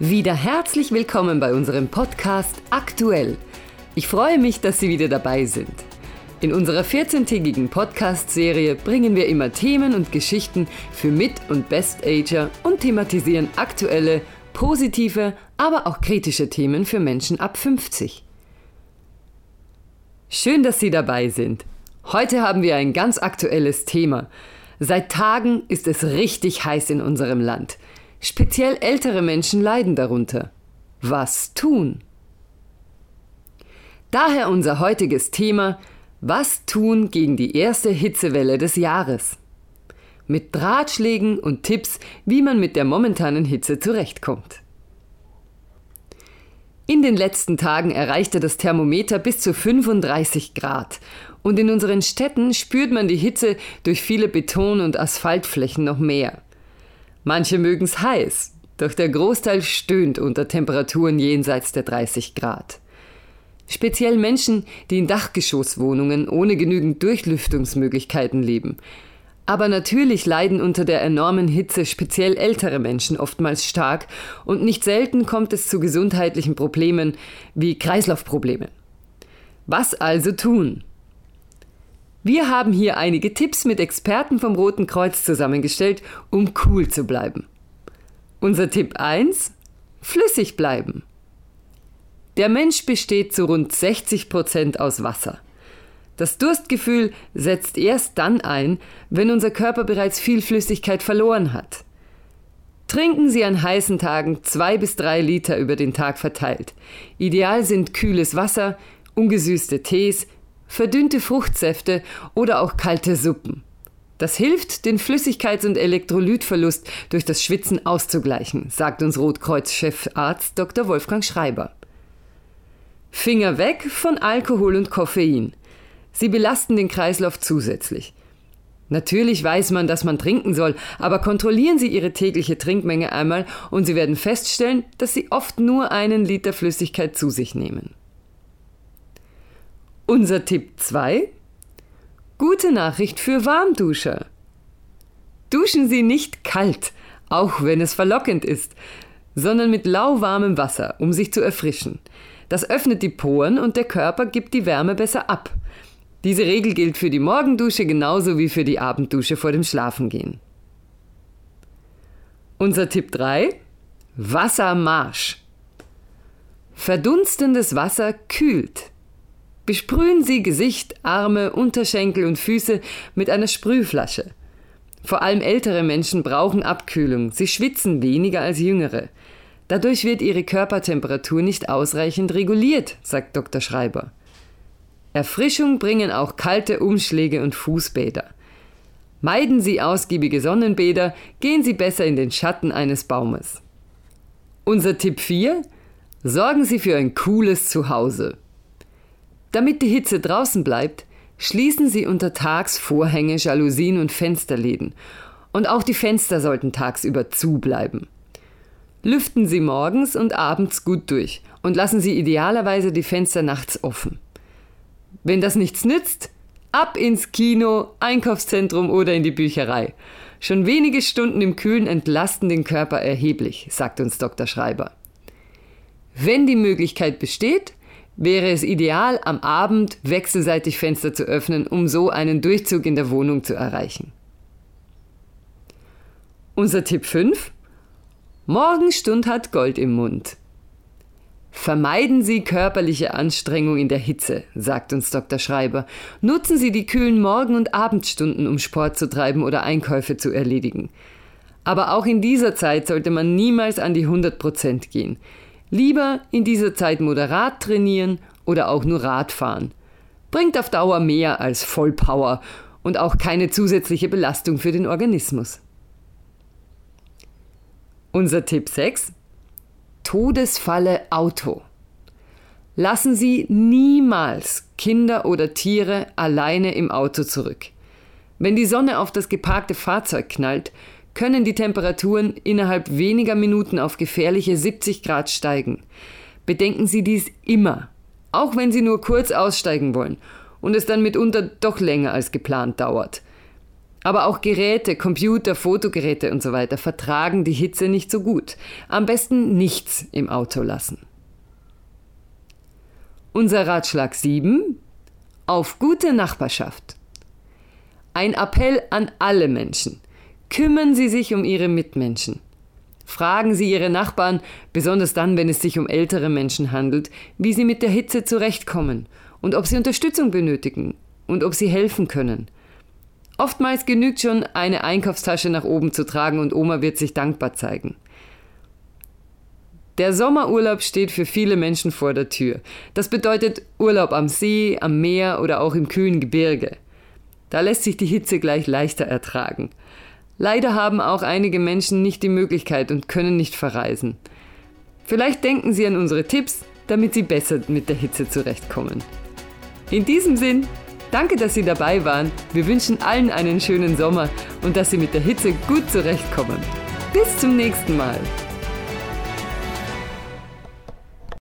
Wieder herzlich willkommen bei unserem Podcast Aktuell. Ich freue mich, dass Sie wieder dabei sind. In unserer 14-tägigen Podcast-Serie bringen wir immer Themen und Geschichten für Mit- und Best-Ager und thematisieren aktuelle, positive, aber auch kritische Themen für Menschen ab 50. Schön, dass Sie dabei sind. Heute haben wir ein ganz aktuelles Thema. Seit Tagen ist es richtig heiß in unserem Land. Speziell ältere Menschen leiden darunter. Was tun? Daher unser heutiges Thema Was tun gegen die erste Hitzewelle des Jahres? Mit Ratschlägen und Tipps, wie man mit der momentanen Hitze zurechtkommt. In den letzten Tagen erreichte das Thermometer bis zu 35 Grad und in unseren Städten spürt man die Hitze durch viele Beton- und Asphaltflächen noch mehr. Manche mögen's heiß, doch der Großteil stöhnt unter Temperaturen jenseits der 30 Grad. Speziell Menschen, die in Dachgeschosswohnungen ohne genügend Durchlüftungsmöglichkeiten leben. Aber natürlich leiden unter der enormen Hitze speziell ältere Menschen oftmals stark und nicht selten kommt es zu gesundheitlichen Problemen wie Kreislaufprobleme. Was also tun? Wir haben hier einige Tipps mit Experten vom Roten Kreuz zusammengestellt, um cool zu bleiben. Unser Tipp 1. Flüssig bleiben. Der Mensch besteht zu rund 60 Prozent aus Wasser. Das Durstgefühl setzt erst dann ein, wenn unser Körper bereits viel Flüssigkeit verloren hat. Trinken Sie an heißen Tagen zwei bis drei Liter über den Tag verteilt. Ideal sind kühles Wasser, ungesüßte Tees, verdünnte Fruchtsäfte oder auch kalte Suppen. Das hilft, den Flüssigkeits- und Elektrolytverlust durch das Schwitzen auszugleichen, sagt uns Rotkreuz-Chefarzt Dr. Wolfgang Schreiber. Finger weg von Alkohol und Koffein. Sie belasten den Kreislauf zusätzlich. Natürlich weiß man, dass man trinken soll, aber kontrollieren Sie Ihre tägliche Trinkmenge einmal und Sie werden feststellen, dass Sie oft nur einen Liter Flüssigkeit zu sich nehmen. Unser Tipp 2. Gute Nachricht für Warmduscher. Duschen Sie nicht kalt, auch wenn es verlockend ist, sondern mit lauwarmem Wasser, um sich zu erfrischen. Das öffnet die Poren und der Körper gibt die Wärme besser ab. Diese Regel gilt für die Morgendusche genauso wie für die Abenddusche vor dem Schlafengehen. Unser Tipp 3. Wassermarsch. Verdunstendes Wasser kühlt. Besprühen Sie Gesicht, Arme, Unterschenkel und Füße mit einer Sprühflasche. Vor allem ältere Menschen brauchen Abkühlung. Sie schwitzen weniger als jüngere. Dadurch wird ihre Körpertemperatur nicht ausreichend reguliert, sagt Dr. Schreiber. Erfrischung bringen auch kalte Umschläge und Fußbäder. Meiden Sie ausgiebige Sonnenbäder, gehen Sie besser in den Schatten eines Baumes. Unser Tipp 4. Sorgen Sie für ein cooles Zuhause. Damit die Hitze draußen bleibt, schließen Sie untertags Vorhänge, Jalousien und Fensterläden. Und auch die Fenster sollten tagsüber zu bleiben. Lüften Sie morgens und abends gut durch und lassen Sie idealerweise die Fenster nachts offen. Wenn das nichts nützt, ab ins Kino, Einkaufszentrum oder in die Bücherei. Schon wenige Stunden im Kühlen entlasten den Körper erheblich, sagt uns Dr. Schreiber. Wenn die Möglichkeit besteht, wäre es ideal, am Abend wechselseitig Fenster zu öffnen, um so einen Durchzug in der Wohnung zu erreichen. Unser Tipp 5. Morgenstund hat Gold im Mund. Vermeiden Sie körperliche Anstrengung in der Hitze, sagt uns Dr. Schreiber. Nutzen Sie die kühlen Morgen- und Abendstunden, um Sport zu treiben oder Einkäufe zu erledigen. Aber auch in dieser Zeit sollte man niemals an die 100 Prozent gehen. Lieber in dieser Zeit moderat trainieren oder auch nur Radfahren. Bringt auf Dauer mehr als Vollpower und auch keine zusätzliche Belastung für den Organismus. Unser Tipp 6. Todesfalle Auto. Lassen Sie niemals Kinder oder Tiere alleine im Auto zurück. Wenn die Sonne auf das geparkte Fahrzeug knallt, können die Temperaturen innerhalb weniger Minuten auf gefährliche 70 Grad steigen. Bedenken Sie dies immer, auch wenn Sie nur kurz aussteigen wollen und es dann mitunter doch länger als geplant dauert. Aber auch Geräte, Computer, Fotogeräte und so weiter vertragen die Hitze nicht so gut. Am besten nichts im Auto lassen. Unser Ratschlag 7. Auf gute Nachbarschaft. Ein Appell an alle Menschen. Kümmern Sie sich um Ihre Mitmenschen. Fragen Sie Ihre Nachbarn, besonders dann, wenn es sich um ältere Menschen handelt, wie sie mit der Hitze zurechtkommen und ob sie Unterstützung benötigen und ob sie helfen können. Oftmals genügt schon, eine Einkaufstasche nach oben zu tragen und Oma wird sich dankbar zeigen. Der Sommerurlaub steht für viele Menschen vor der Tür. Das bedeutet Urlaub am See, am Meer oder auch im kühlen Gebirge. Da lässt sich die Hitze gleich leichter ertragen. Leider haben auch einige Menschen nicht die Möglichkeit und können nicht verreisen. Vielleicht denken Sie an unsere Tipps, damit Sie besser mit der Hitze zurechtkommen. In diesem Sinn, danke, dass Sie dabei waren. Wir wünschen allen einen schönen Sommer und dass Sie mit der Hitze gut zurechtkommen. Bis zum nächsten Mal.